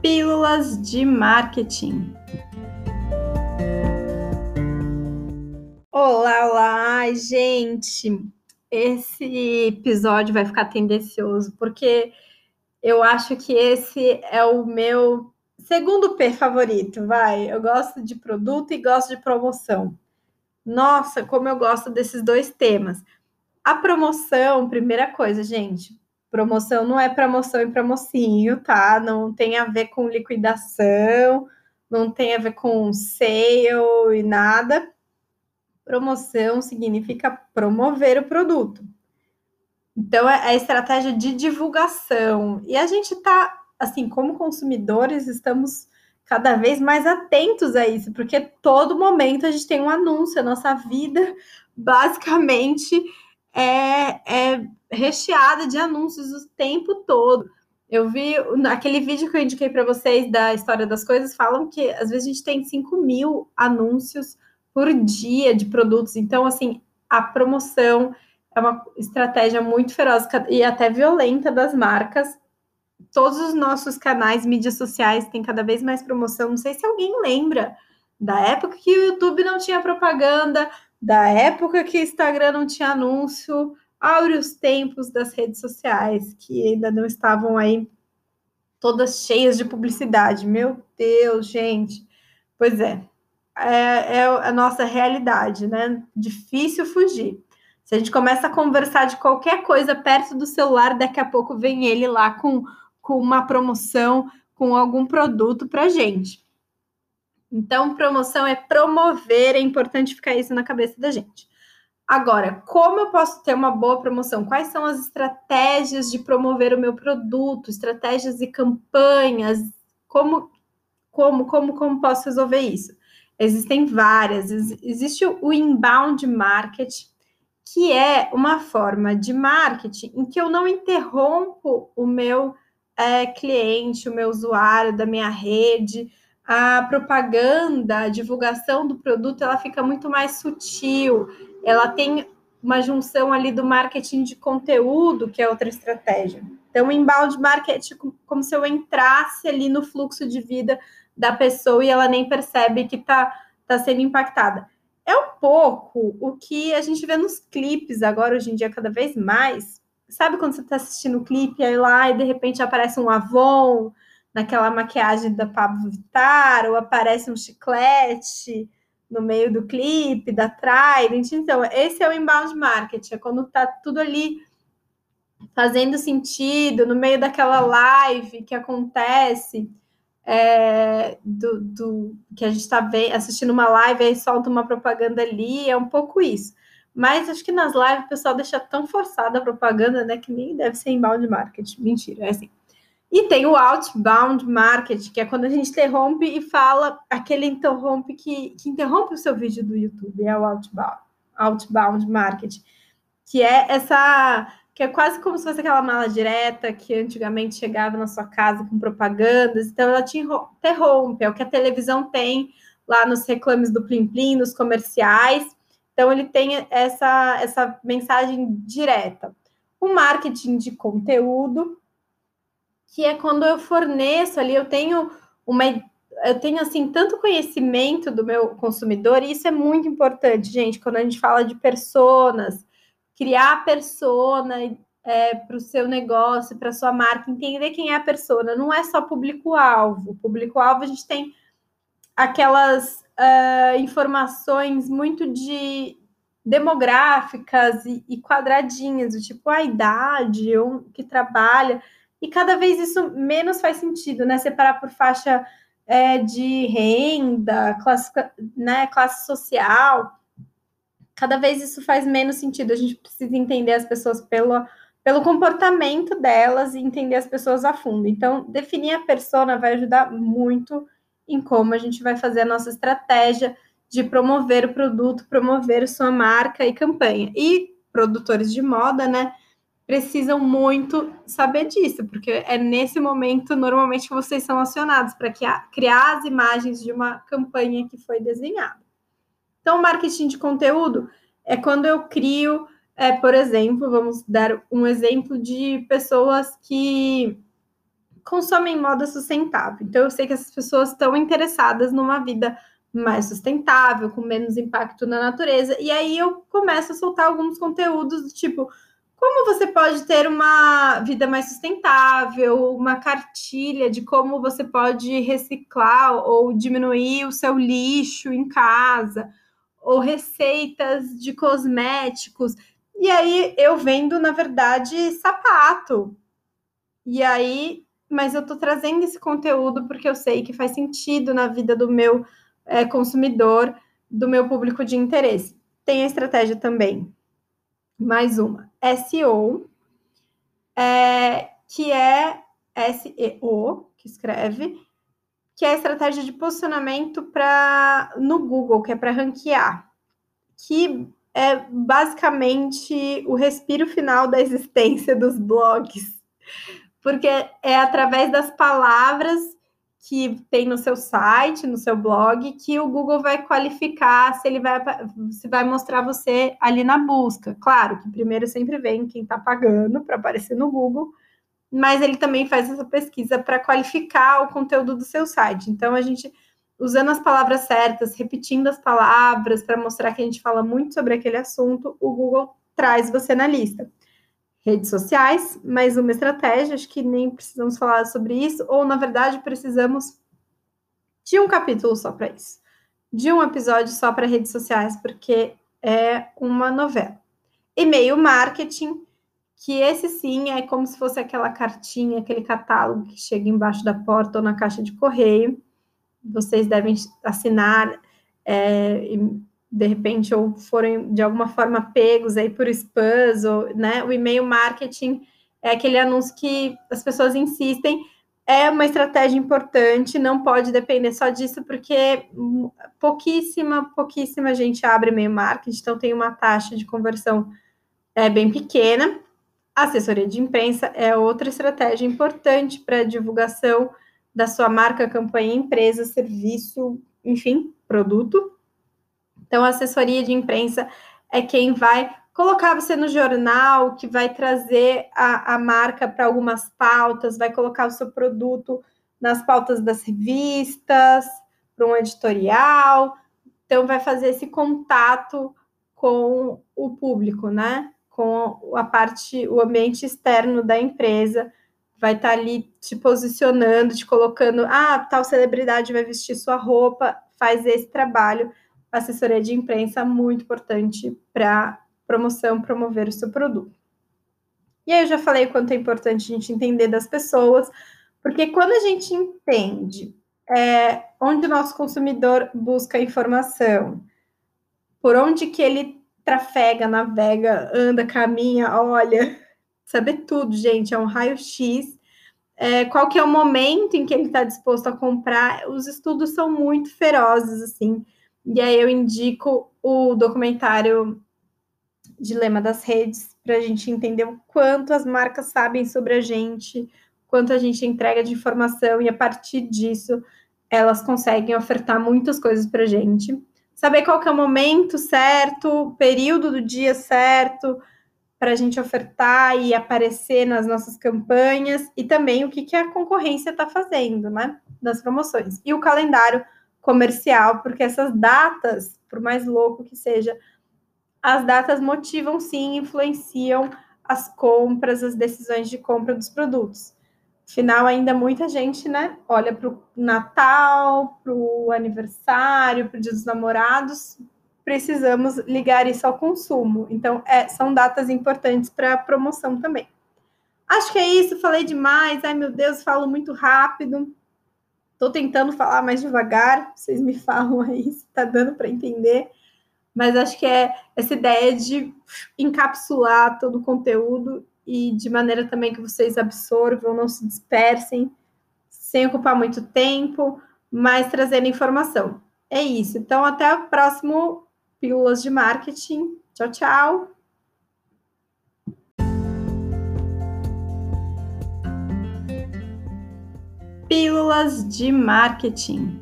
Pílulas de Marketing. Olá, olá, gente! Esse episódio vai ficar tendencioso porque eu acho que esse é o meu segundo P favorito, vai. Eu gosto de produto e gosto de promoção. Nossa, como eu gosto desses dois temas. A promoção, primeira coisa, gente, Promoção não é promoção e promocinho, tá? Não tem a ver com liquidação, não tem a ver com sale e nada. Promoção significa promover o produto. Então, é a estratégia de divulgação. E a gente tá, assim, como consumidores, estamos cada vez mais atentos a isso, porque todo momento a gente tem um anúncio, a nossa vida basicamente é, é recheada de anúncios o tempo todo. Eu vi aquele vídeo que eu indiquei para vocês da história das coisas, falam que às vezes a gente tem 5 mil anúncios por dia de produtos. Então, assim, a promoção é uma estratégia muito feroz e até violenta das marcas. Todos os nossos canais, mídias sociais, têm cada vez mais promoção. Não sei se alguém lembra da época que o YouTube não tinha propaganda, da época que o Instagram não tinha anúncio, áureos tempos das redes sociais, que ainda não estavam aí todas cheias de publicidade. Meu Deus, gente. Pois é, é, é a nossa realidade, né? Difícil fugir. Se a gente começa a conversar de qualquer coisa perto do celular, daqui a pouco vem ele lá com, com uma promoção, com algum produto para gente. Então, promoção é promover, é importante ficar isso na cabeça da gente. Agora, como eu posso ter uma boa promoção? Quais são as estratégias de promover o meu produto? Estratégias e campanhas? Como, como, como, como posso resolver isso? Existem várias. Existe o inbound marketing, que é uma forma de marketing em que eu não interrompo o meu é, cliente, o meu usuário da minha rede a propaganda, a divulgação do produto, ela fica muito mais sutil. Ela tem uma junção ali do marketing de conteúdo, que é outra estratégia. Então, inbound marketing como se eu entrasse ali no fluxo de vida da pessoa e ela nem percebe que está tá sendo impactada. É um pouco o que a gente vê nos clipes agora, hoje em dia, cada vez mais. Sabe quando você está assistindo o clipe, aí lá e de repente aparece um Avon, naquela maquiagem da Pablo Vittar, ou aparece um chiclete no meio do clipe, da Trident. Então, esse é o inbound marketing, é quando tá tudo ali fazendo sentido, no meio daquela live que acontece, é, do, do, que a gente está assistindo uma live, aí solta uma propaganda ali, é um pouco isso. Mas acho que nas lives o pessoal deixa tão forçada a propaganda, né, que nem deve ser inbound marketing. Mentira, é assim. E tem o outbound marketing, que é quando a gente interrompe e fala aquele interrompe que, que interrompe o seu vídeo do YouTube, é o outbound, outbound marketing, que é essa que é quase como se fosse aquela mala direta que antigamente chegava na sua casa com propagandas, então ela te interrompe, é o que a televisão tem lá nos reclames do Plim Plim, nos comerciais. Então ele tem essa essa mensagem direta. O marketing de conteúdo que é quando eu forneço ali, eu tenho uma eu tenho assim tanto conhecimento do meu consumidor, e isso é muito importante, gente, quando a gente fala de personas, criar persona é, para o seu negócio, para sua marca, entender quem é a persona, não é só público-alvo. Público-alvo a gente tem aquelas uh, informações muito de demográficas e, e quadradinhas, do tipo a idade, um que trabalha e cada vez isso menos faz sentido, né? Separar por faixa é, de renda, classe, né, classe social. Cada vez isso faz menos sentido. A gente precisa entender as pessoas pelo, pelo comportamento delas e entender as pessoas a fundo. Então, definir a persona vai ajudar muito em como a gente vai fazer a nossa estratégia de promover o produto, promover sua marca e campanha. E produtores de moda, né? Precisam muito saber disso, porque é nesse momento normalmente que vocês são acionados para criar as imagens de uma campanha que foi desenhada. Então, marketing de conteúdo é quando eu crio, é, por exemplo, vamos dar um exemplo de pessoas que consomem moda sustentável. Então, eu sei que essas pessoas estão interessadas numa vida mais sustentável, com menos impacto na natureza. E aí eu começo a soltar alguns conteúdos do tipo como você pode ter uma vida mais sustentável, uma cartilha de como você pode reciclar ou diminuir o seu lixo em casa, ou receitas de cosméticos. E aí eu vendo, na verdade, sapato. E aí, mas eu tô trazendo esse conteúdo porque eu sei que faz sentido na vida do meu é, consumidor, do meu público de interesse. Tem a estratégia também. Mais uma. SEO, é, que é SEO, que escreve, que é a estratégia de posicionamento para no Google, que é para ranquear, que é basicamente o respiro final da existência dos blogs, porque é através das palavras que tem no seu site, no seu blog, que o Google vai qualificar se ele vai, se vai mostrar você ali na busca. Claro que primeiro sempre vem quem está pagando para aparecer no Google, mas ele também faz essa pesquisa para qualificar o conteúdo do seu site. Então a gente usando as palavras certas, repetindo as palavras para mostrar que a gente fala muito sobre aquele assunto, o Google traz você na lista redes sociais, mais uma estratégia, acho que nem precisamos falar sobre isso, ou na verdade precisamos de um capítulo só para isso, de um episódio só para redes sociais, porque é uma novela. E-mail marketing, que esse sim é como se fosse aquela cartinha, aquele catálogo que chega embaixo da porta ou na caixa de correio. Vocês devem assinar é, de repente, ou forem de alguma forma pegos aí por spams, ou, né, o e-mail marketing é aquele anúncio que as pessoas insistem, é uma estratégia importante, não pode depender só disso, porque pouquíssima, pouquíssima gente abre e-mail marketing, então tem uma taxa de conversão é, bem pequena. A assessoria de imprensa é outra estratégia importante para divulgação da sua marca, campanha, empresa, serviço, enfim, produto. Então, a assessoria de imprensa é quem vai colocar você no jornal, que vai trazer a, a marca para algumas pautas, vai colocar o seu produto nas pautas das revistas, para um editorial. Então, vai fazer esse contato com o público, né? Com a parte, o ambiente externo da empresa, vai estar tá ali te posicionando, te colocando, ah, tal celebridade vai vestir sua roupa, faz esse trabalho assessoria de imprensa muito importante para promoção, promover o seu produto. E aí eu já falei quanto é importante a gente entender das pessoas, porque quando a gente entende é, onde o nosso consumidor busca informação, por onde que ele trafega, navega, anda, caminha, olha, saber tudo, gente, é um raio-x. É, qual que é o momento em que ele está disposto a comprar? Os estudos são muito ferozes, assim. E aí eu indico o documentário Dilema das Redes para a gente entender o quanto as marcas sabem sobre a gente, quanto a gente entrega de informação e a partir disso elas conseguem ofertar muitas coisas para a gente. Saber qual que é o momento certo, período do dia certo para a gente ofertar e aparecer nas nossas campanhas e também o que, que a concorrência está fazendo, né? Das promoções. E o calendário comercial, porque essas datas, por mais louco que seja, as datas motivam sim, influenciam as compras, as decisões de compra dos produtos. Afinal, ainda muita gente, né, olha para o Natal, para o aniversário, para o Dia dos Namorados, precisamos ligar isso ao consumo. Então, é, são datas importantes para a promoção também. Acho que é isso, falei demais. Ai, meu Deus, falo muito rápido. Estou tentando falar mais devagar, vocês me falam aí se está dando para entender, mas acho que é essa ideia de encapsular todo o conteúdo e de maneira também que vocês absorvam, não se dispersem, sem ocupar muito tempo, mas trazendo informação. É isso. Então, até o próximo Pílulas de Marketing. Tchau, tchau. Pílulas de Marketing.